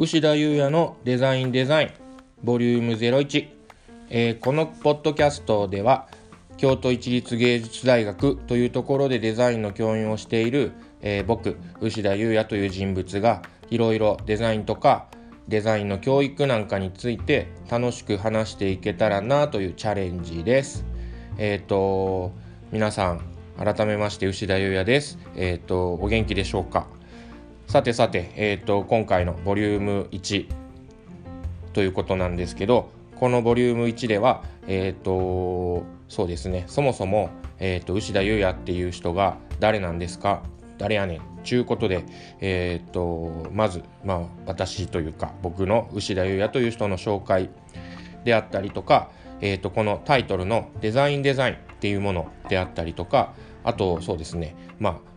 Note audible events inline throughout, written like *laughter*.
牛田裕也のデザインデザインボリューム01、えー、このポッドキャストでは京都市立芸術大学というところでデザインの教員をしている、えー、僕牛田裕也という人物がいろいろデザインとかデザインの教育なんかについて楽しく話していけたらなというチャレンジです。えっ、ー、と皆さん改めまして牛田裕也です。えっ、ー、とお元気でしょうか？さてさてえっ、ー、と今回のボリューム1ということなんですけど、このボリューム1ではえっ、とそうですねそもそもえっ、と牛田裕也っていう人が誰なんですか誰やねんちゅうことで、えーと、まず、まあ、私というか僕の牛田裕也という人の紹介であったりとか、えーと、このタイトルのデザインデザインっていうものであったりとかあとそうですねまあ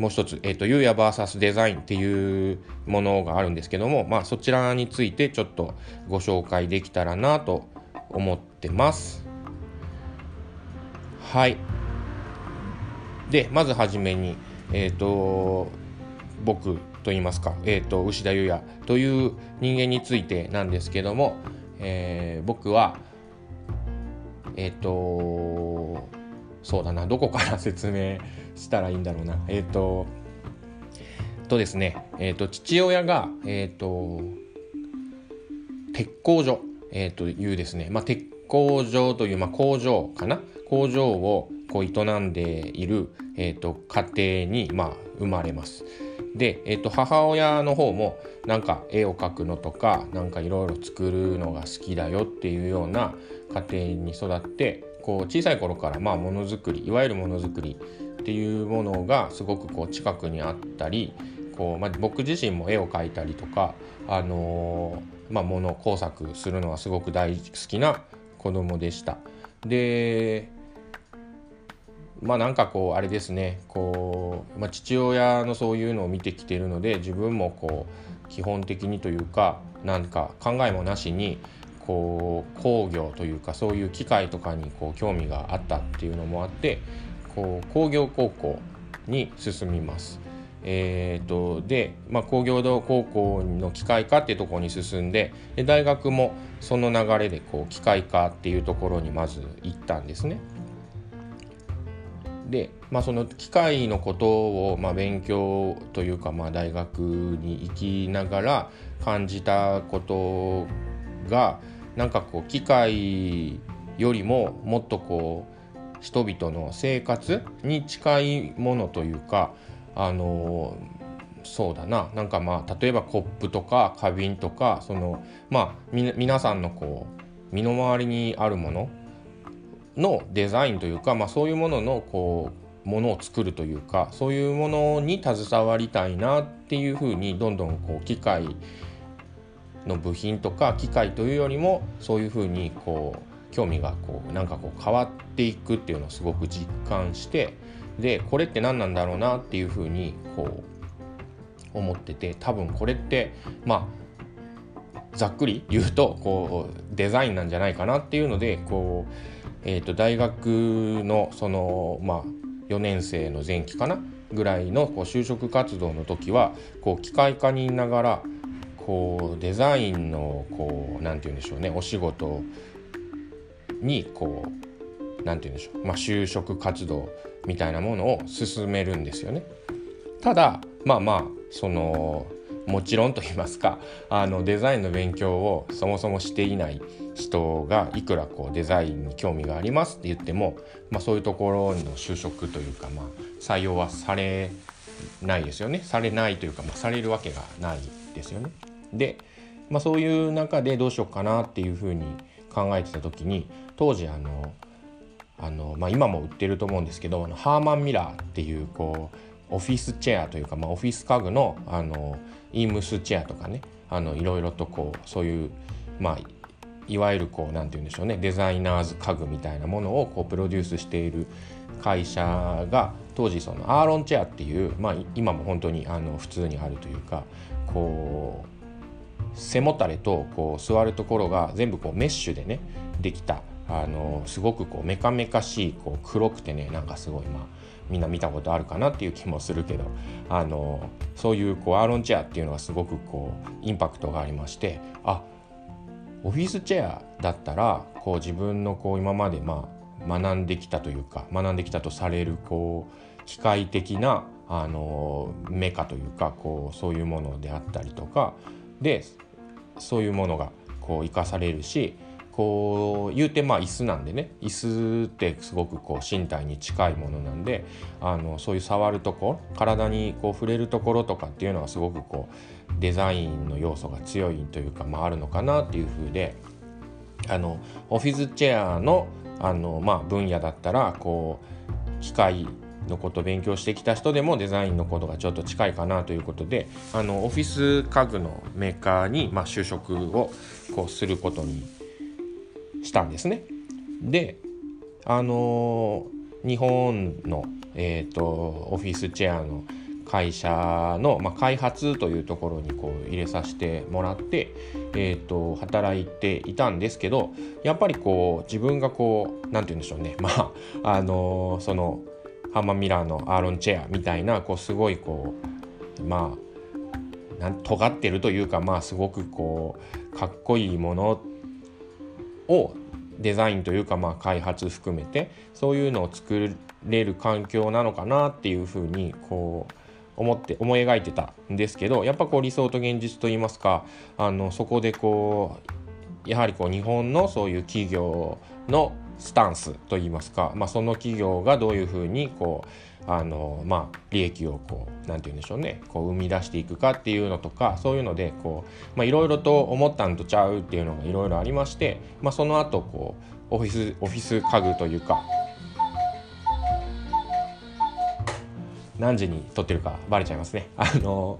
もう一つ、えーと、ゆうや VS デザインっていうものがあるんですけども、まあ、そちらについてちょっとご紹介できたらなと思ってます。はい。で、まずはじめに、えっ、ー、と僕と言いますか、えーと、牛田裕也という人間についてなんですけども、えー、僕はえっ、とそうだなどこから説明したらいいんだろうなえっ、ー、ととですねえっ、と父親がえっ、と鉄工所、えー、というですね、まあ、鉄工場という、まあ、工場かな？工場をこう営んでいる、えーと、家庭に、まあ、生まれます。で、えーと、母親の方もなんか絵を描くのとかなんかいろいろ作るのが好きだよっていうような家庭に育ってこう小さい頃からまあものづくりいわゆるものづくりっていうものがすごくこう近くにあったりこう、まあ、僕自身も絵を描いたりとか、あのー、まあ、もの工作するのはすごく大好きな子供でした。でまあなんかこうあれですねこう、まあ、父親のそういうのを見てきてるので自分もこう基本的にというかなんか考えもなしにこう工業というかそういう機械とかにこう興味があったっていうのもあってこう工業高校に進みます。えーと、で、まあ、工業道高校の機械科っていうところに進んでで大学もその流れでこう機械科っていうところにまず行ったんですね。で、まあ、その機械のことをまあ勉強というかまあ大学に行きながら感じたことがなんかこう機械よりももっとこう人々の生活に近いものというかあのそうだな。なんかまあ例えばコップとか花瓶とかそのまあ皆さんのこう身の回りにあるもののデザインというか、まあ、そういうもののこうものを作るというかそういうものに携わりたいなっていうふうにどんどんこう機械の部品とか機械というよりもそういうふうにこう興味がこうなんかこう変わっていくっていうのをすごく実感してでこれって何なんだろうなっていうふうにこう思ってて多分これってまあざっくり言うとこうデザインなんじゃないかなっていうのでこうえーと、大学のその、まあ、4年生の前期かなぐらいのこう就職活動の時はこう機械科にいながらこうデザインのこうなんて言うんでしょうねお仕事にこうなんて言うんでしょう、まあ、就職活動みたいなものを進めるんですよね。ただまあまあそのもちろんと言いますか *laughs* あのデザインの勉強をそもそもしていない人がいくらこうデザインに興味がありますって言っても、まあ、そういうところの就職というか、まあ、採用はされないですよねされないというか、まあ、されるわけがないですよね。で、まあ、そういう中でどうしようかなっていうふうに考えてた時に当時あのあの、まあ、今も売ってると思うんですけどハーマンミラーっていうこうオフィスチェアというか、まあ、オフィス家具のあのイームスチェアとかねあのいろいろとこうそういうまあいわゆるこう何て言うんでしょうねデザイナーズ家具みたいなものをこうプロデュースしている会社が当時そのアーロンチェアっていう、まあ、今も本当にあの普通にあるというかこう背もたれとこう座るところが全部こうメッシュでねできた。あのすごくこうメカメカしいこう黒くてねなんかすごいまあみんな見たことあるかなっていう気もするけど。あのそういうこうアーロンチェアっていうのはすごくこうインパクトがありまして。あオフィスチェアだったらこう自分のこう今までまあ学んできたというか学んできたとされるこう機械的なあのメカというかこうそういうものであったりとか。でそういうものがこう生かされるしこう言うてまあ椅子なんでね。椅子ってすごくこう身体に近いものなんであのそういう触るとこ体にこう触れるところとかっていうのはすごくこうデザインの要素が強いというか、まあ、あるのかなっていうふうであのオフィスチェアのあの、まあ、分野だったらこう機械のこと勉強してきた人でもデザインのことがちょっと近いかなということであのオフィス家具のメーカーに、まあ、就職をこうすることにしたんですね。であの日本の、えーと、オフィスチェアの会社の、まあ、開発というところにこう入れさせてもらって、えーと、働いていたんですけどやっぱりこう自分がこう何て言うんでしょうねまああのそのハンマーミラーのアーロンチェアみたいなこうすごいこうまあなん尖ってるというかまあすごくこうかっこいいものをデザインというかまあ開発含めてそういうのを作れる環境なのかなっていうふうにこう思って思い描いてたんですけどやっぱこう理想と現実といいますかあのそこでこうやはりこう日本のそういう企業のスタンスといいますか、まあ、その企業がどういうふうにこうあの、まあ、利益をこう何て言うんでしょうねこう生み出していくかっていうのとかそういうのでいろいろと思ったんとちゃうっていうのがいろいろありまして、まあ、その後こうオフィスオフィス家具というか何時に撮ってるかバレちゃいますね。あの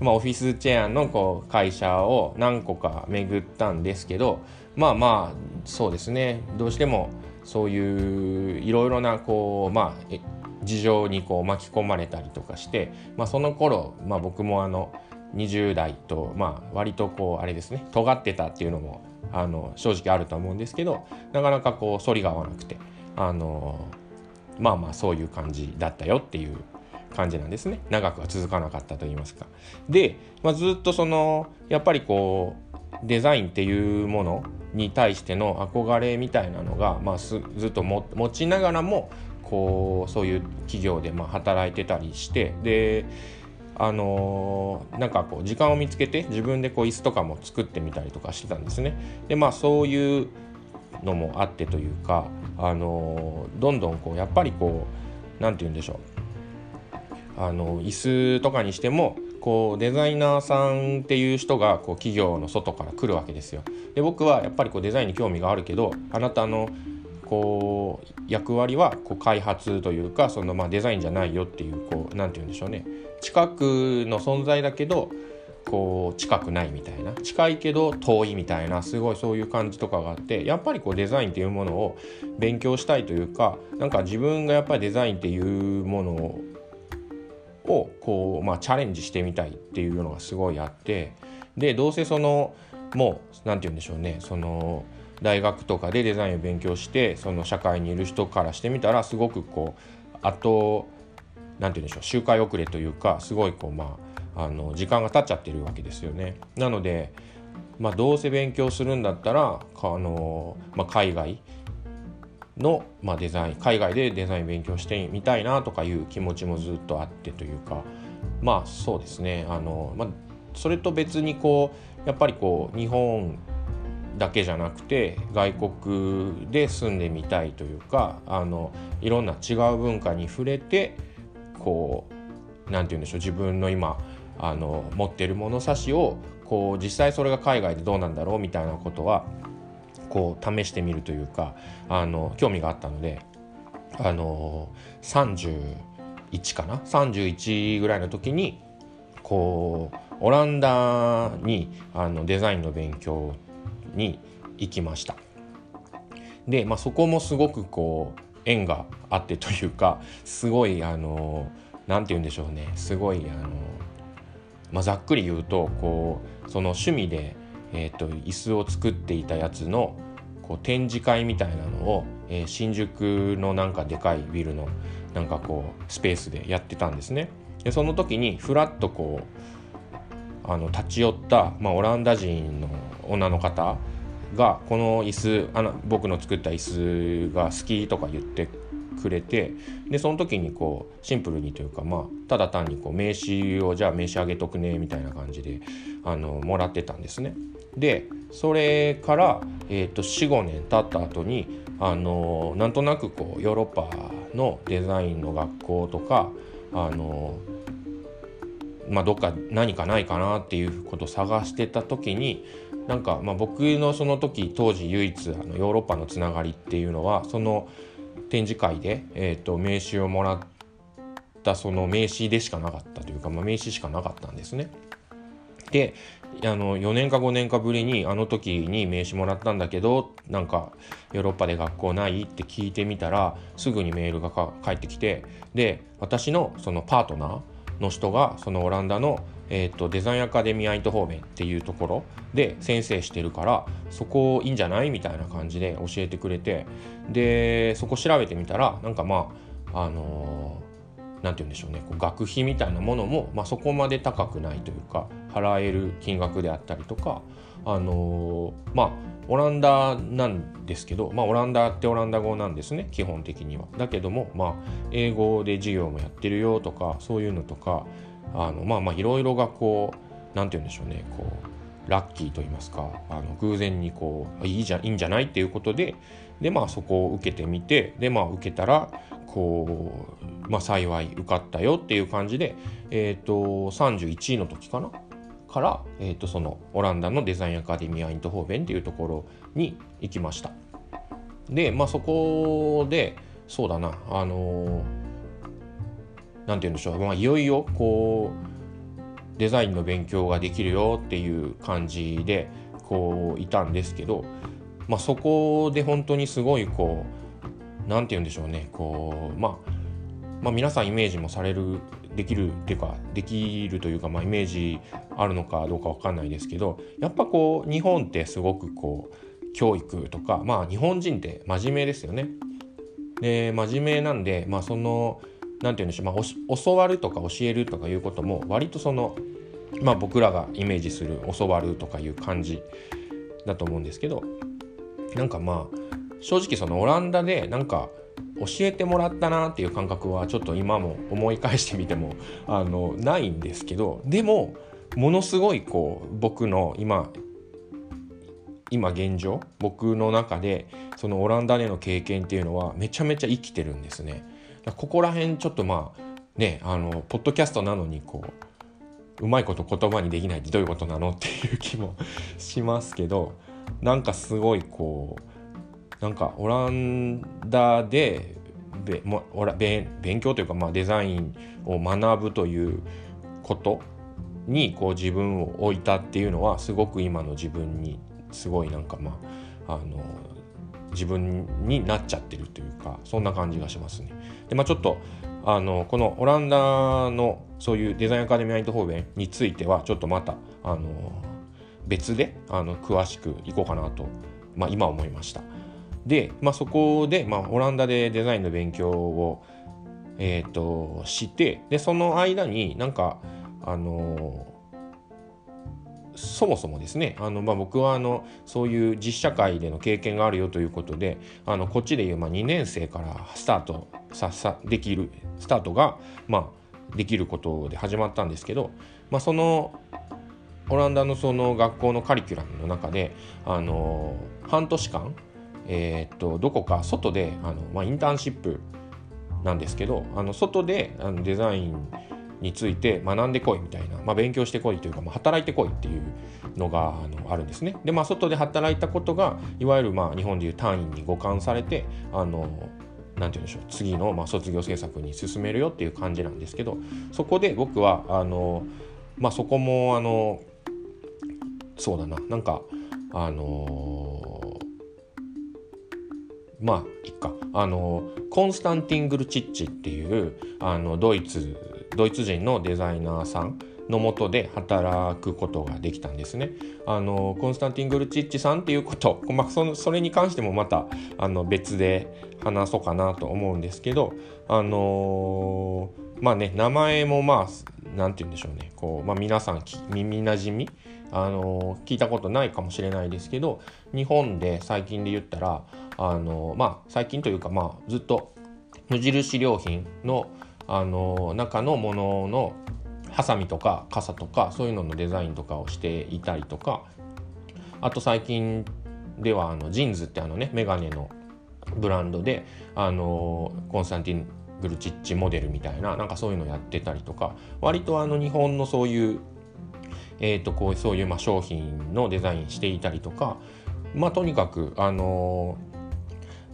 まあ、オフィスチェアのこう会社を何個か巡ったんですけどまあまあそうですね。どうしてもそういういろいろなこうまあ事情にこう巻き込まれたりとかして、まあ、その頃、まあ、僕もあの20代と、まあ、割とこうあれですね尖ってたっていうのもあの正直あると思うんですけどなかなかこう反りが合わなくてあのまあまあそういう感じだったよっていう感じなんですね長くは続かなかったと言いますか。で、まあ、ずっとそのやっぱりこうデザインっていうものに対しての憧れみたいなのが、まあ、ずっと持ちながらもこうそういう企業でまあ働いてたりしてであのー、なんかこう時間を見つけて自分でこう椅子とかも作ってみたりとかしてたんですね。でまあそういうのもあってというか、あのー、どんどんこうやっぱりこう何て言うんでしょうあの椅子とかにしてもこうデザイナーさんっていう人がこう企業の外から来るわけですよ。で僕はやっぱりこうデザインに興味があるけどあなたのこう役割はこう開発というかそのまあデザインじゃないよっていうこう何て言うんでしょうね。近くの存在だけどこう近くないみたいな。近いけど遠いみたいな。すごいそういう感じとかがあってやっぱりこうデザインっていうものを勉強したいというかなんか自分がやっぱりデザインっていうものををこう、まあ、チャレンジしてみたいっていうのがすごいあってでどうせそのもう何て言うんでしょうねその大学とかでデザインを勉強してその社会にいる人からしてみたらすごくこうあと何て言うんでしょう周回遅れというかすごいこうまああの時間が経っちゃってるわけですよね。なので、まあ、どうせ勉強するんだったらあの、まあ、海外の、まあ、デザイン海外でデザイン勉強してみたいなとかいう気持ちもずっとあってというかまあそうですね。あの、まあ、それと別にこうやっぱりこう日本だけじゃなくて外国で住んでみたいというかあのいろんな違う文化に触れてこう何て言うんでしょう自分の今あの持ってる物差しをこう実際それが海外でどうなんだろうみたいなことはこう試してみるというかあの興味があったのであの31かな？31ぐらいの時にこうオランダにあのデザインの勉強に行きました。で、まあ、そこもすごくこう縁があってというかすごいあの何て言うんでしょうねすごいあの、まあ、ざっくり言うとこうその趣味でえーと、椅子を作っていたやつのこう展示会みたいなのを、えー、新宿のなんかでかいビルのなんかこうスペースでやってたんですね。でその時にふらっとこうあの立ち寄った、まあ、オランダ人の女の方がこの椅子あの僕の作った椅子が好きとか言ってくれてでその時にこうシンプルにというかまあただ単にこう名刺をじゃあ名刺あげとくねみたいな感じであのもらってたんですね。でそれから、えーと、45年経った後にあのなんとなくこうヨーロッパのデザインの学校とかあのまあ、どっか何かないかなっていうことを探してた時になんかまあ僕のその時当時唯一あのヨーロッパのつながりっていうのはその展示会で、えー、と名刺をもらったその名刺でしかなかったというか、まあ、名刺しかなかったんですね。であの4年か5年かぶりにあの時に名刺もらったんだけどなんかヨーロッパで学校ないって聞いてみたらすぐにメールが返ってきてで私のそのパートナーの人がそのオランダの、えーと、デザインアカデミーアイトホーベンっていうところで先生してるからそこいいんじゃないみたいな感じで教えてくれてでそこ調べてみたらなんかまああの何、て言うんでしょうねこう学費みたいなものも、まあ、そこまで高くないというか払える金額であったりとかあのまあオランダなんですけど、まあ、オランダってオランダ語なんですね基本的には。だけども、まあ、英語で授業もやってるよとかそういうのとかあのまあまあいろいろがこう何て言うんでしょうねこうラッキーと言いますかあの偶然にこういいじゃいいんじゃないっていうことででまあそこを受けてみてでまあ受けたらこう、まあ、幸い受かったよっていう感じで、えっ、ー、と31位の時かなから、えー、とそのオランダのデザインアカデミアイントホーベンっていうところに行きました。でまあそこでそうだなあの何、て言うんでしょう、まあ、いよいよこうデザインの勉強ができるよっていう感じでこういたんですけど、まあ、そこで本当にすごいこう何て言うんでしょうねこう、まあ、まあ皆さんイメージもされるできるっていうかできるというか、まあ、イメージあるのかどうか分かんないですけどやっぱこう日本ってすごくこう教育とかまあ日本人って真面目ですよね。で真面目なんでまあその何て言うんでしょう、まあ、教わるとか教えるとかいうことも割とそのまあ僕らがイメージする教わるとかいう感じだと思うんですけどなんかまあ正直そのオランダでなんか教えてもらったなっていう感覚はちょっと今も思い返してみてもあのないんですけどでもものすごいこう僕の今今現状僕の中でそのオランダでの経験っていうのはめちゃめちゃ生きてるんですね。ここら辺ちょっとまあねあのポッドキャストなのにこううまいこと言葉にできないってどういうことなのっていう気もしますけどなんかすごいこうなんかオランダでべも勉強というか、まあ、デザインを学ぶということにこう自分を置いたっていうのはすごく今の自分にすごいなんかまああの自分になっちゃってるというかそんな感じがしますね。でまあちょっとあのこのオランダのそういうデザインアカデミーアイトホーベンについてはちょっとまたあの別であの詳しくいこうかなと、まあ、今思いました。で、まあ、そこで、まあ、オランダでデザインの勉強を、えーと、してでその間になんかあのそもそもですねあの、まあ、僕はあのそういう実社会での経験があるよということであのこっちでいう、まあ、2年生からスタートささできるスタートが、まあ、できることで始まったんですけど、まあ、そのオランダのその学校のカリキュラムの中であの半年間えー、っとどこか外であの、まあ、インターンシップなんですけどあの外であのデザインについて学んでこいみたいな、まあ、勉強してこいというか、まあ、働いてこいっていうのがあのあるんですね。でまあ外で働いたことがいわゆるまあ日本でいう単位に互換されてあのなんて言うんでしょう次のまあ卒業制作に進めるよっていう感じなんですけどそこで僕はあの、まあ、そこもあのそうだななんかあのまあいっか。あのコンスタンティン・グルチッチっていうあのドイツドイツ人のデザイナーさんのもとで働くことができたんですね。あのコンスタンティン・グルチッチさんっていうこと、*laughs* まあ、そのそれに関してもまたあの別で話そうかなと思うんですけどあの、まあね名前もまあ何て言うんでしょうね。こう、まあ、皆さん耳なじみ？あの聞いたことないかもしれないですけど日本で最近で言ったらあのまあ最近というかまあずっと無印良品のあの中のもののハサミとか傘とかそういうののデザインとかをしていたりとかあと最近ではあのジーンズってあのねメガネのブランドであのコンスタンティン・グルチッチモデルみたいななんかそういうのやってたりとか割とあの日本のそういうえと、こうそういうま商品のデザインしていたりとかまあとにかくあの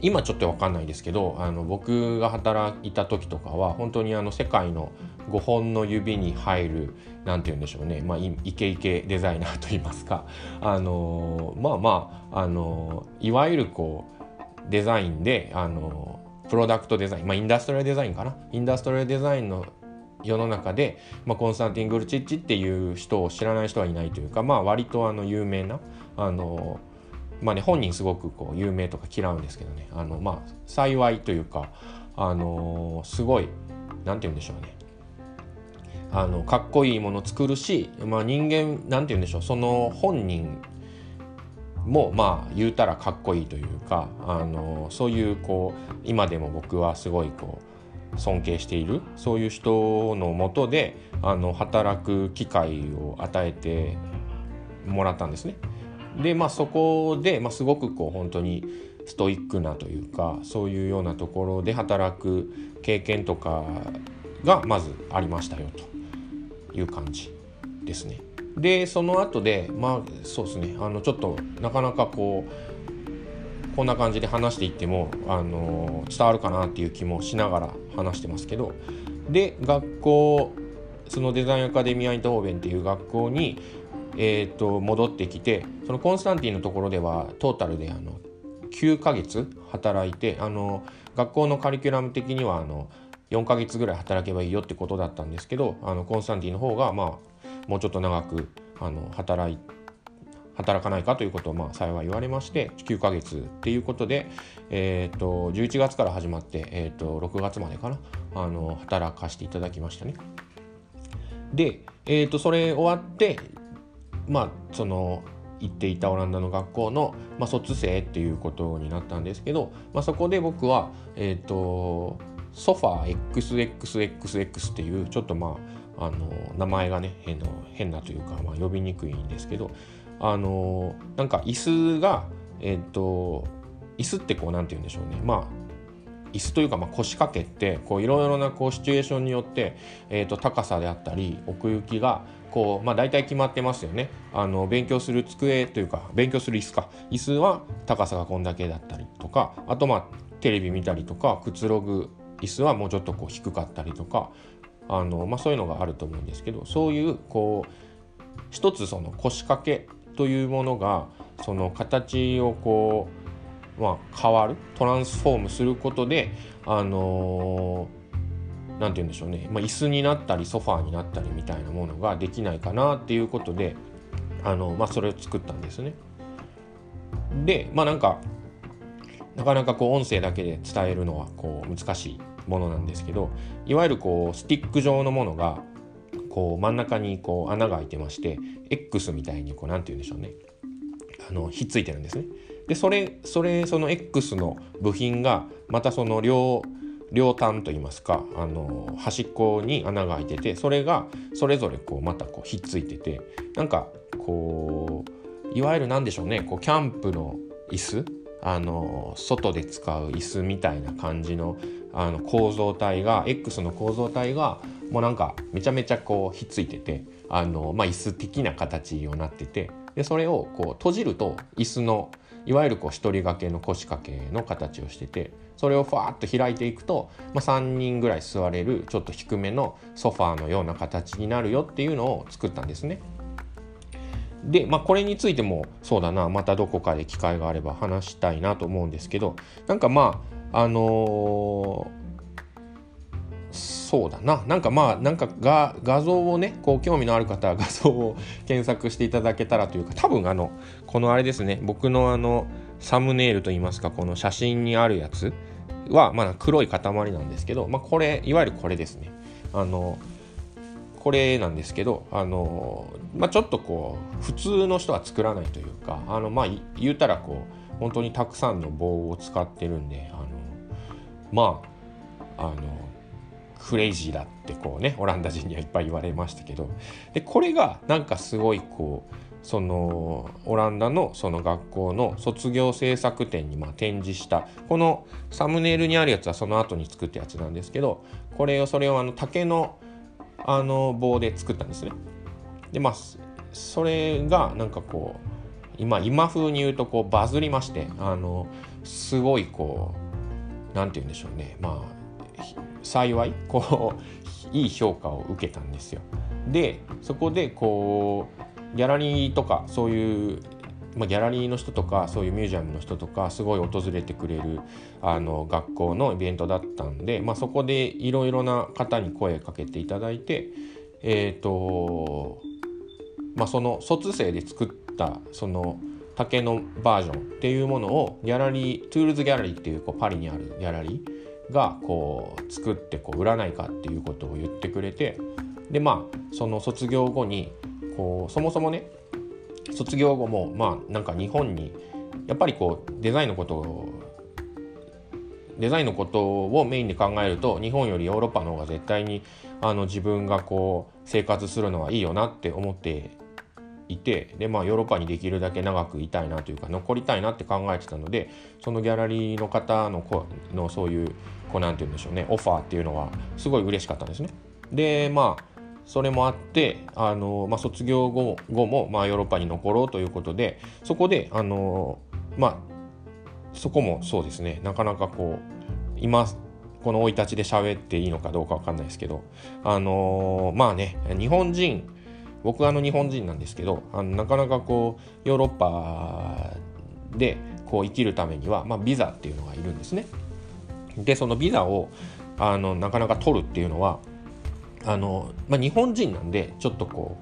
今ちょっと分かんないですけどあの僕が働いた時とかは本当にあの世界の5本の指に入る何て言うんでしょうね、まあ、イケイケデザイナーといいますか。あのまあまああのいわゆるこうデザインであのプロダクトデザイン、まあ、インダストリアルデザインかな。インダストリアルデザインの世の中で、まあ、コンスタンティン・グルチッチっていう人を知らない人はいないというか、まあ、割とあの有名なあの、まあね、本人すごくこう有名とか嫌うんですけどね。あの、まあ、幸いというかあのすごい何て言うんでしょうね。あのかっこいいもの作るし、まあ、人間何て言うんでしょう。その本人もまあ言うたらかっこいいというかあのそういうこう今でも僕はすごいこう尊敬しているそういう人のもとであの働く機会を与えてもらったんですね。でまあそこで、まあ、すごくこう本当にストイックなというかそういうようなところで働く経験とかがまずありましたよという感じですね。でその後でまあそうですねあのちょっとなかなかこうこんな感じで話していっても、あの伝わるかなっていう気もしながら話してますけどで学校そのデザインアカデミア・イントホーベンっていう学校に、えーと、戻ってきてそのコンスタンティンのところではトータルであの9ヶ月働いてあの学校のカリキュラム的にはあの4ヶ月ぐらい働けばいいよってことだったんですけどあのコンスタンティンの方がまあもうちょっと長くあの働い。働かないかということをまあ幸い言われまして9ヶ月っていうことで、えー、と11月から始まって、えー、と6月までかなあの働かせていただきましたね。で、えー、とそれ終わってまあその行っていたオランダの学校の、まあ、卒生っていうことになったんですけど、まあ、そこで僕は、えーと、ソファー XXXX っていうちょっとまああの名前がね変な変なというか、まあ、呼びにくいんですけどあのなんか椅子がえっ、と椅子ってこう何て言うんでしょうね。まあ椅子というかまあ腰掛けってこういろいろなこうシチュエーションによって、えー、と高さであったり奥行きがこうまあ大体決まってますよね。あの勉強する机というか勉強する椅子か。椅子は高さがこんだけだったりとかあとまあテレビ見たりとかくつろぐ椅子はもうちょっとこう低かったりとかあの、まあ、そういうのがあると思うんですけどそういうこう一つその腰掛けというものがその形をこう、まあ、変わるトランスフォームすることであの何、て言うんでしょうね、まあ、椅子になったりソファーになったりみたいなものができないかなっていうことであの、まあ、それを作ったんですね。でまあなんかなかなかこう音声だけで伝えるのはこう難しいものなんですけどいわゆるこうスティック状のものがこう真ん中にこう穴が開いてまして X みたいにこう何て言うんでしょうねあのひっついてるんですね。でそれそれその X の部品がまたその両両端といいますかあの端っこに穴が開いててそれがそれぞれこうまたこうひっついててなんかこういわゆる何でしょうねこうキャンプの椅子あの外で使う椅子みたいな感じのあの構造体が X の構造体がもうなんかめちゃめちゃこうひっついててあの、まあ、椅子的な形になっててでそれをこう閉じると椅子のいわゆるこう一人掛けの腰掛けの形をしててそれをファーッと開いていくと、まあ、3人ぐらい座れるちょっと低めのソファーのような形になるよっていうのを作ったんですね。で、まあ、これについてもそうだなまたどこかで機会があれば話したいなと思うんですけどなんかまああのーそうだななんかまあなんかが画像をねこう興味のある方は画像を *laughs* 検索していただけたらというか多分あのこのあれですね僕のあのサムネイルといいますかこの写真にあるやつはまあ黒い塊なんですけど、まあ、これいわゆるこれですね。あのこれなんですけどあの、まあ、ちょっとこう普通の人は作らないというかあのまあ言うたらこう本当にたくさんの棒を使ってるんであのまああのクレイジーだってこうねオランダ人にはいっぱい言われましたけどでこれがなんかすごいこうそのオランダのその学校の卒業制作展にま展示したこのサムネイルにあるやつはその後に作ったやつなんですけどこれをそれをあの竹のあの棒で作ったんですね。でまあそれがなんかこう今今風に言うとこうバズりましてあのすごいこう何て言うんでしょうねまあ幸いこういい評価を受けたんですよ。でそこでこうギャラリーとかそういう、まあ、ギャラリーの人とかそういうミュージアムの人とかすごい訪れてくれるあの学校のイベントだったんで、まあ、そこでいろいろな方に声かけていただいてえっ、ー、とまあその卒生で作ったその竹のバージョンっていうものをギャラリートゥールズギャラリーっていうこうパリにあるギャラリーがこう作ってこう売らないかっていうことを言ってくれてでまあその卒業後にこうそもそもね卒業後もまあなんか日本にやっぱりこうデザインのことをデザインのことをメインで考えると日本よりヨーロッパの方が絶対にあの自分がこう生活するのはいいよなって思っていてでまあヨーロッパにできるだけ長くいたいなというか残りたいなって考えてたのでそのギャラリーの方のこのそういうこうなんて言うんでしょうねオファーっていうのはすごい嬉しかったんですね。でまあそれもあってあの、まあ、卒業後後も、まあ、ヨーロッパに残ろうということでそこであのまあそこもそうですねなかなかこう今この生い立ちで喋っていいのかどうか分かんないですけどあのまあね日本人僕はあの日本人なんですけどあのなかなかこうヨーロッパでこう生きるためには、まあ、ビザっていうのがいるんですね。でそのビザをあのなかなか取るっていうのはあの、まあ、日本人なんでちょっとこ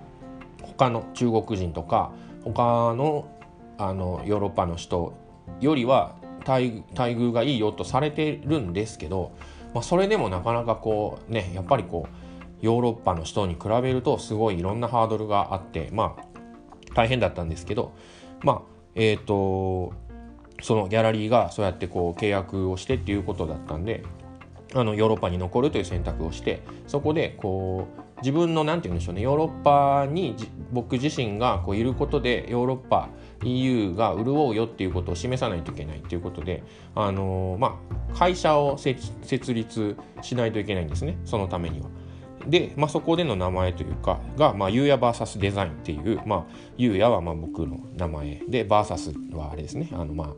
う他の中国人とか他のあのヨーロッパの人よりは待遇がいいよとされてるんですけど、まあ、それでもなかなかこうねやっぱりこうヨーロッパの人に比べるとすごいいろんなハードルがあってまあ大変だったんですけどまあえっ、ー、とそのギャラリーがそうやってこう契約をしてっていうことだったんであのヨーロッパに残るという選択をしてそこでこう自分の何て言うんでしょうねヨーロッパに僕自身がこういることでヨーロッパ EU が潤うよっていうことを示さないといけないっていうことであのまあ会社を設立しないといけないんですねそのためには。で、まあ、そこでの名前というかが、まあ、ゆうや VS デザインっていう、まあ、ゆうやはまあ僕の名前で VS はあれですねあのまあ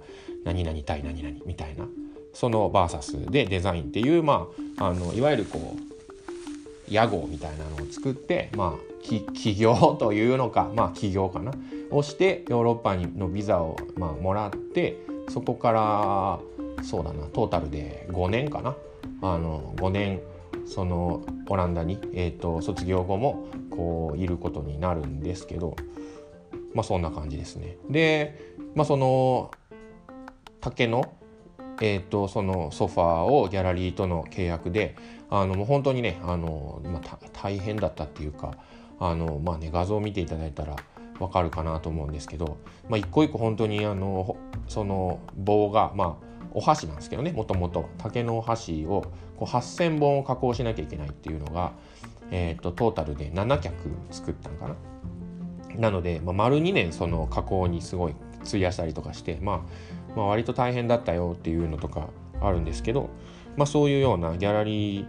何々対何々みたいなその VS でデザインっていう、まあ、あのいわゆるこう屋号みたいなのを作って、まあ、起業というのか、まあ、起業かな？をしてヨーロッパのビザを、まあ、もらってそこからそうだなトータルで5年かな？あの5年そのオランダに、えーと、卒業後もこういることになるんですけどまあそんな感じですね。で、まあ、その竹のえーと、そのソファーをギャラリーとの契約であのもう本当にねあの、まあ、大変だったっていうかあの、まあね、画像を見ていただいたらわかるかなと思うんですけど、まあ、一個一個本当にあのその棒が、まあ、お箸なんですけどねもともと竹のお箸をこう8,000本を加工しなきゃいけないっていうのが、えーと、トータルで7脚作ったのかな。なので、まあ、丸2年その加工にすごい費やしたりとかして、まあ、まあ割と大変だったよっていうのとかあるんですけど、まあ、そういうようなギャラリー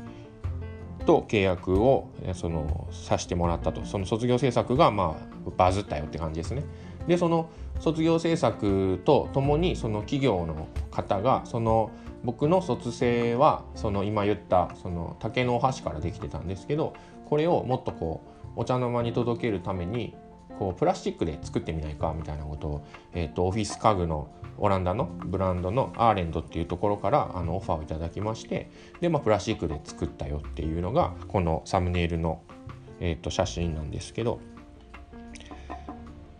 と契約をそのさせてもらったとその卒業制作がまあバズったよって感じですね。でその卒業制作とともにその企業の方がその僕の卒生はその今言ったその竹のお箸からできてたんですけどこれをもっとこうお茶の間に届けるためにこうプラスチックで作ってみないかみたいなことを、えーと、オフィス家具のオランダのブランドのアーレンドっていうところからあのオファーをいただきましてで、まあ、プラスチックで作ったよっていうのがこのサムネイルの、えーと、写真なんですけど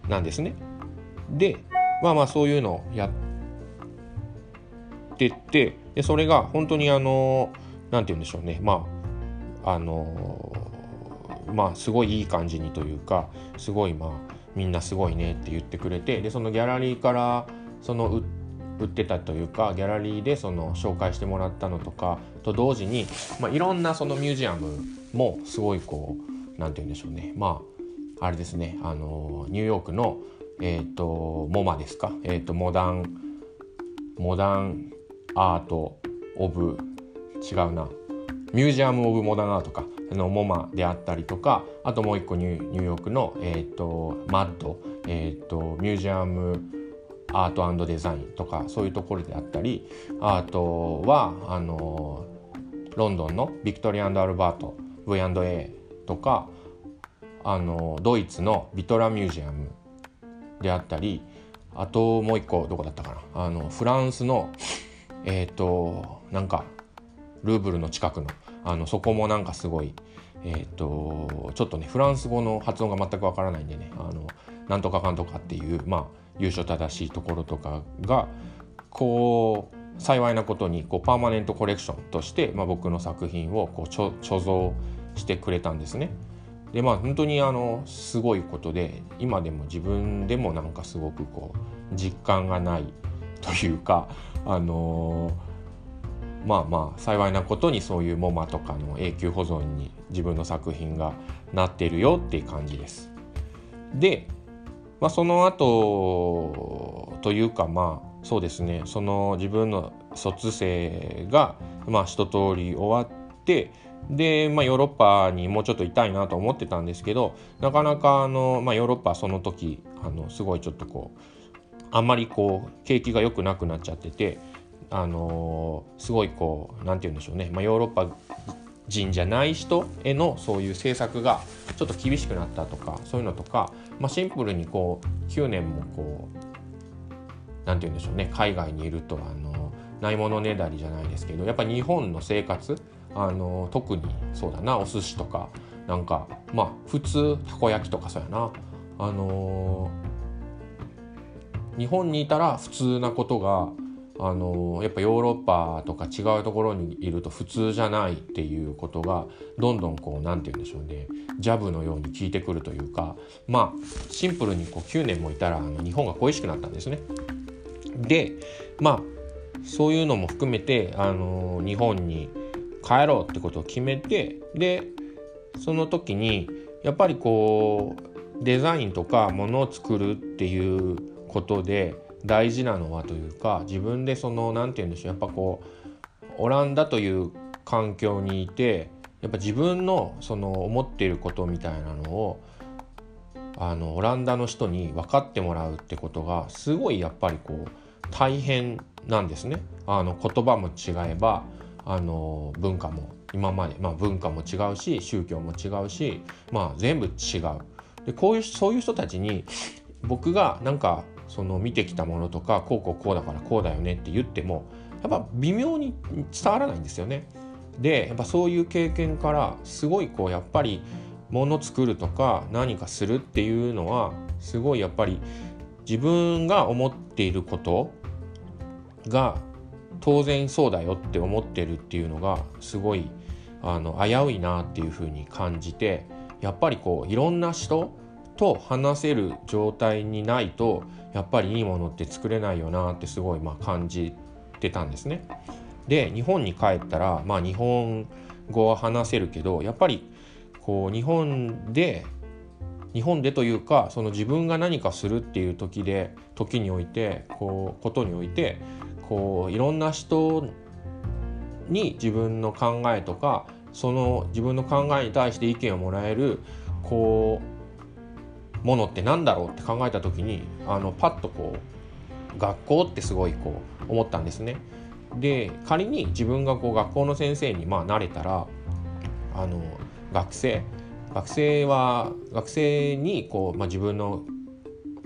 なんですね。でまあまあそういうのをやってってでそれが本当にあの何て言うんでしょうねまああのまあすごいいい感じにというかすごいまあみんなすごいねって言ってくれてでそのギャラリーからその売ってたというかギャラリーでその紹介してもらったのとかと同時に、まあ、いろんなそのミュージアムもすごいこう何て言うんでしょうね。まああれですね。あのニューヨークのえっ、ー、とモマですか？え、ー、とモダンモダンアート・オブ違うな。ミュージアム・オブ・モダン・アートか。のモマであったりとかあともう一個ニューヨークの、えーと、マッド、えーと、ミュージアム・アートデザインとかそういうところであったりあとはあのロンドンのビクトリアアルバート V&A とかあのドイツのビトラミュージアムであったりあともう一個どこだったかな。あのフランスのえっ、ー、となんかルーブルの近くのあのそこもなんかすごいえっ、ー、とちょっとねフランス語の発音が全くわからないんでねあのなんとかかんとかっていうまあ優勝正しいところとかがこう幸いなことにこうパーマネントコレクションとして、まあ、僕の作品をこう貯蔵してくれたんですね。でまあ本当にあのすごいことで今でも自分でもなんかすごくこう実感がないというかあのー、まあまあ幸いなことにそういうモマとかの永久保存に自分の作品がなってるよっていう感じです。で、まあ、その後というかまあそうですね。その自分の卒生がまあ一通り終わってで、まあ、ヨーロッパにもうちょっといたいなと思ってたんですけどなかなかあの、まあ、ヨーロッパその時あのすごいちょっとこうあんまりこう景気が良くなくなっちゃっててあのー、すごいこう何て言うんでしょうね、まあ、ヨーロッパ人じゃない人へのそういう政策がちょっと厳しくなったとかそういうのとか、まあ、シンプルにこう9年もこう何て言うんでしょうね海外にいるとあのないものねだりじゃないですけどやっぱ日本の生活あの特にそうだなお寿司とかなんかまあ普通たこ焼きとかそうやな。あのー日本にいたら普通なことがあのやっぱヨーロッパとか違うところにいると普通じゃないっていうことがどんどんこう何て言うんでしょうねジャブのように効いてくるというかまあシンプルにこう9年もいたらあの日本が恋しくなったんですね。でまあそういうのも含めてあの日本に帰ろうってことを決めてでその時にやっぱりこうデザインとかものを作るっていうことで大事なのはというか自分でその何て言うんでしょうやっぱこうオランダという環境にいてやっぱ自分のその思っていることみたいなのをあのオランダの人に分かってもらうってことがすごいやっぱりこう大変なんですね。あの言葉も違えばあの文化も今まで、まあ、文化も違うし宗教も違うし、まあ、全部違う。でこういうそういう人たちに僕がなんかその見てきたものとかこうこうこうだからこうだよねって言ってもやっぱ微妙に伝わらないんですよね。でやっぱそういう経験からすごいこうやっぱりもの作るとか何かするっていうのはすごいやっぱり自分が思っていることが当然そうだよって思ってるっていうのがすごいあの危ういなっていうふうに感じてやっぱりこういろんな人と話せる状態にないとやっぱりいいものって作れないよなってすごいまあ感じてたんですね。で日本に帰ったらまあ日本語は話せるけどやっぱりこう日本で日本でというかその自分が何かするっていう時で時においてこうことにおいてこういろんな人に自分の考えとかその自分の考えに対して意見をもらえるこうものって何だろうって考えた時にあのパッとこう学校ってすごいこう思ったんですね。で仮に自分がこう学校の先生にまあなれたらあの学生学生は学生にこう、まあ、自分の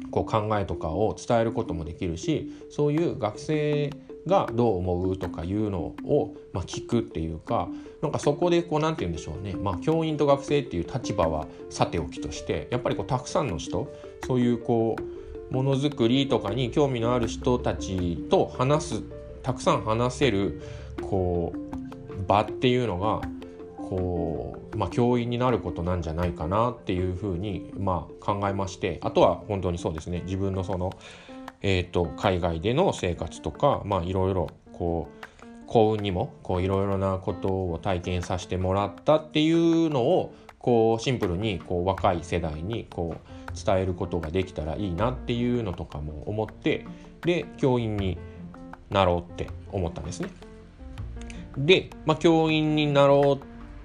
こう考えとかを伝えることもできるしそういう学生がどう思うとかいうのを、まあ、聞くっていうかなんかそこでこう何て言うんでしょうね、まあ、教員と学生っていう立場はさておきとしてやっぱりこうたくさんの人そういうこうものづくりとかに興味のある人たちと話すたくさん話せるこう場っていうのがこう、まあ、教員になることなんじゃないかなっていうふうに、まあ、考えましてあとは本当にそうですね。自分のその、えーと、海外での生活とかまあいろいろこう幸運にもいろいろなことを体験させてもらったっていうのをこうシンプルにこう若い世代にこう伝えることができたらいいなっていうのとかも思ってで教員になろうって思ったんですね。で、まあ、教員になろうっ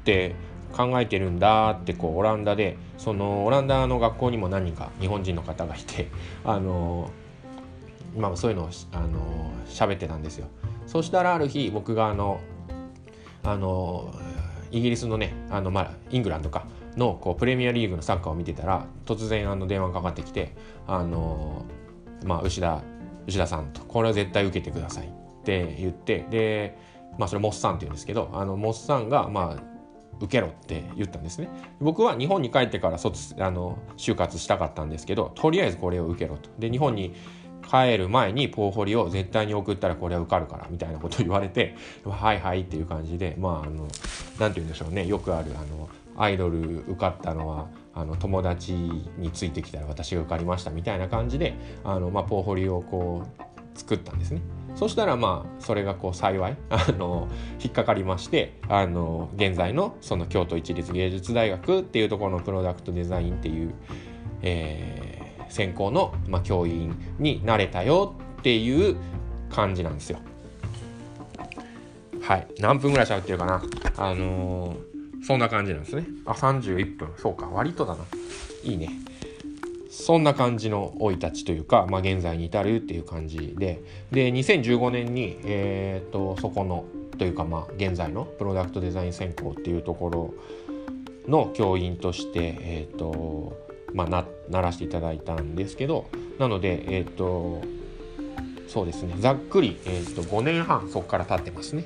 て考えてるんだってこうオランダでそのオランダの学校にも何人か日本人の方がいてあのまあそういうのをあの喋ってたんですよ。そしたらある日僕があのあのイギリスのねあの、まあ、イングランドかのこうプレミアリーグのサッカーを見てたら突然あの電話がかかってきてあの、まあ、牛田牛田さんとこれは絶対受けてくださいって言ってで、まあ、それモッサンって言うんですけどあのモッサンがまあ受けろって言ったんですね僕は日本に帰ってから卒あの就活したかったんですけどとりあえずこれを受けろとで日本に帰る前にポーホリを絶対に送ったらこれは受かるからみたいなことを言われてはいはいっていう感じでまああの何て言うんでしょうねよくあるあのアイドル受かったのはあの友達についてきたら私が受かりましたみたいな感じであの、まあ、ポーホリをこう作ったんですね。そしたらまあそれがこう幸いあの引っかかりましてあの現在のその京都市立芸術大学っていうところのプロダクトデザインっていう、えー、専攻の、まあ、教員になれたよっていう感じなんですよ。はい何分ぐらい喋ってるかな？あのー、そんな感じなんですね。あ31分そうか割とだないいね。そんな感じの生い立ちというか、まあ、現在に至るっていう感じでで2015年に、えーと、そこのというかまあ現在のプロダクトデザイン専攻っていうところの教員として、えーとまあ、なならせていただいたんですけどなのでえっ、ー、とそうですねざっくり、えーと、5年半そこから経ってますね。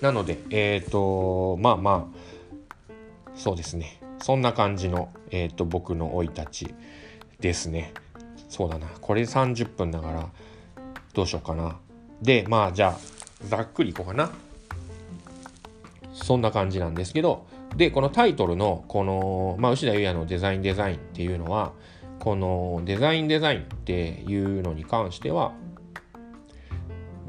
なのでえっ、ー、とまあまあそうですね。そんな感じの、えーと僕の生い立ちですね。そうだな。これ30分だからどうしようかな。でまあじゃあざっくりいこうかな。そんな感じなんですけどでこのタイトルのこの、まあ、牛田優也のデザインデザインっていうのはこのデザインデザインっていうのに関しては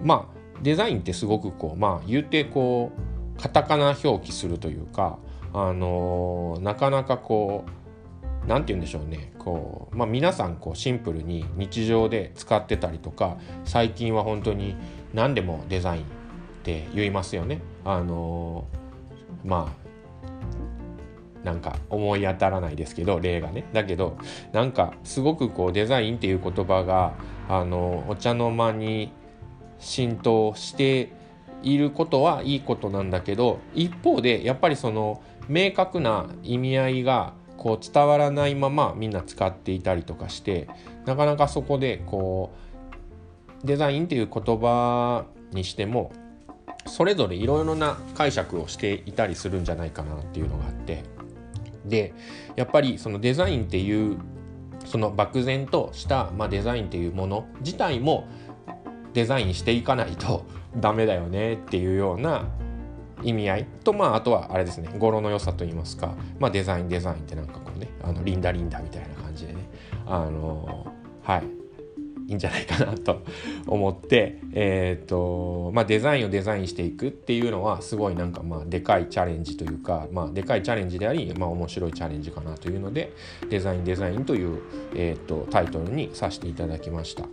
まあデザインってすごくこうまあ言うてこうカタカナ表記するというかあの、なかなかこう何て言うんでしょうねこう、まあ、皆さんこうシンプルに日常で使ってたりとか最近は本当に何でもデザインって言いますよね。あのまあなんか思い当たらないですけど例がね。だけどなんかすごくこうデザインっていう言葉があのお茶の間に浸透していることはいいことなんだけど一方でやっぱりその明確な意味合いがこう伝わらないままみんな使っていたりとかしてなかなかそこでこうデザインっていう言葉にしてもそれぞれいろいろな解釈をしていたりするんじゃないかなっていうのがあって。でやっぱりそのデザインっていうその漠然とした、まあ、デザインっていうもの自体もデザインしていかないと *laughs* ダメだよねっていうような意味合いと、まあ、あとはあれですね語呂の良さといいますか、まあ、デザインデザインってなんかこうねあのリンダリンダみたいな感じでねあのはい。いいんじゃないかなと思って、えーとまあ、デザインをデザインしていくっていうのはすごいなんかまあでかいチャレンジというか、まあ、でかいチャレンジであり、まあ、面白いチャレンジかなというのでデザインデザインという、えーと、タイトルにさせていただきました。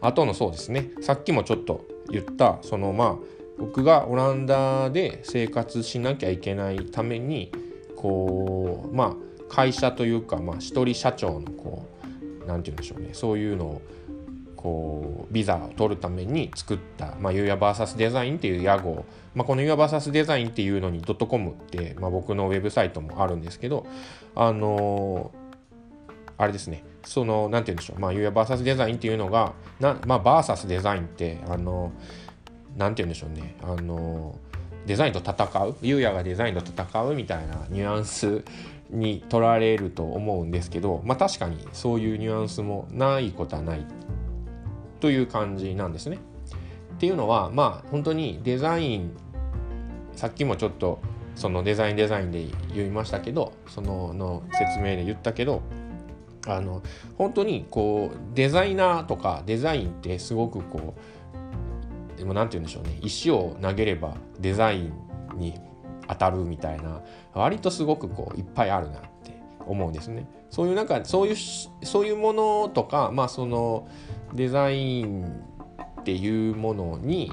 あとのそうですねさっきもちょっと言ったそのまあ僕がオランダで生活しなきゃいけないためにこうまあ会社というか、まあ、一人社長のこう何て言うんでしょうねそういうのをこうビザを取るために作った、まあ、ユーヤ VS デザインっていう屋号、まあ、このユーヤ VS デザインっていうのにドットコムって、まあ、僕のウェブサイトもあるんですけどあの、あれですね。その何て言うんでしょう。まあユーヤ VS デザインっていうのがなまあ VS デザインってあの何て言うんでしょうね。あのデザインと戦う？ユーヤがデザインと戦うみたいなニュアンスに取られると思うんですけどまあ確かにそういうニュアンスもないことはない。という感じなんですね。っていうのはまあ本当にデザインさっきもちょっとそのデザインデザインで言いましたけどそのの説明で言ったけどあの本当にこうデザイナーとかデザインってすごくこうでも何て言うんでしょうね石を投げればデザインに当たるみたいな割とすごくこういっぱいあるなっ思うんですね。そういうなんかそういうそういうものとかまあそのデザインっていうものに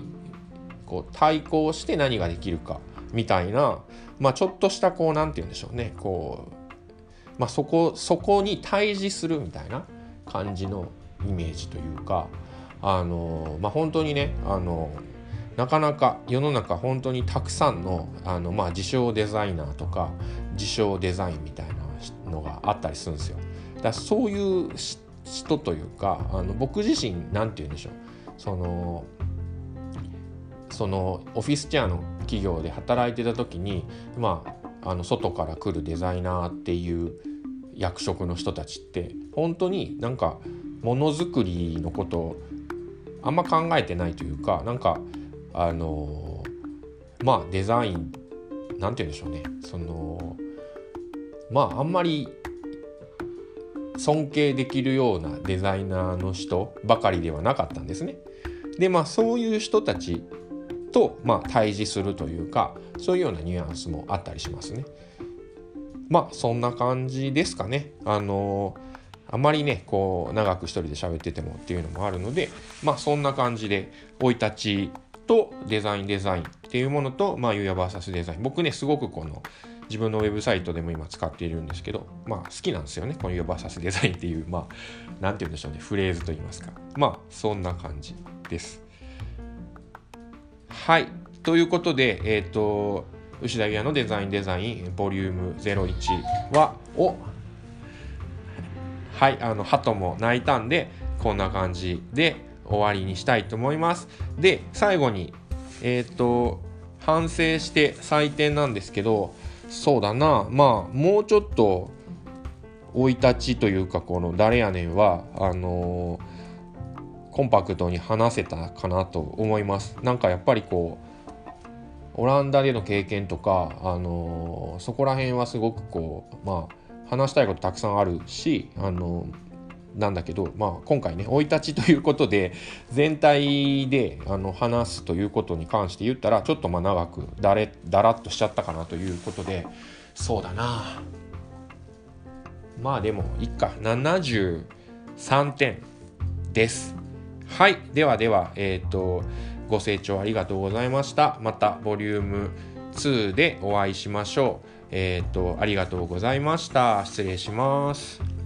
こう対抗して何ができるかみたいな、まあ、ちょっとしたこう何て言うんでしょうねこう、まあ、そこそこに対峙するみたいな感じのイメージというかあの、まあ、本当にねあのなかなか世の中本当にたくさんのあの、まあ、自称デザイナーとか自称デザインみたいのがあったりするんですよ。だそういう人というかあの僕自身何て言うんでしょうそのそのオフィスチェアの企業で働いてた時にまああの外から来るデザイナーっていう役職の人たちって本当になんかものづくりのことをあんま考えてないというかなんかあのまあデザインなんて言うんでしょうねそのまああんまり尊敬できるようなデザイナーの人ばかりではなかったんですね。でまあそういう人たちと、まあ、対峙するというかそういうようなニュアンスもあったりしますね。まあそんな感じですかね。あのあまりねこう長く一人で喋っててもっていうのもあるのでまあそんな感じで生い立ちとデザインデザインっていうものとまあユーヤ VS デザイン僕ねすごくこの自分のウェブサイトでも今使っているんですけど、まあ好きなんですよね。この Your VS デザインっていう、まあ、なんて言うんでしょうね、フレーズと言いますか。まあ、そんな感じです。はい。ということで、えっ、ー、と、牛田屋のデザインデザインボリューム01は、おはい、あの、鳩も鳴いたんで、こんな感じで終わりにしたいと思います。で、最後に、えっ、ー、と、反省して採点なんですけど、そうだな。まあもうちょっと生い立ちというかこの「誰やねんは」あのー、コンパクトに話せたかなと思います。なんかやっぱりこうオランダでの経験とか、あのー、そこら辺はすごくこうまあ話したいことたくさんあるし、あのーなんだけど、まあ、今回ね生い立ちということで全体であの話すということに関して言ったらちょっとまあ長くだれだらっとしちゃったかなということでそうだな。まあでもいっか。73点です。はい。ではではえっ、ー、とご清聴ありがとうございました。またボリューム2でお会いしましょう。えっ、ー、とありがとうございました。失礼します。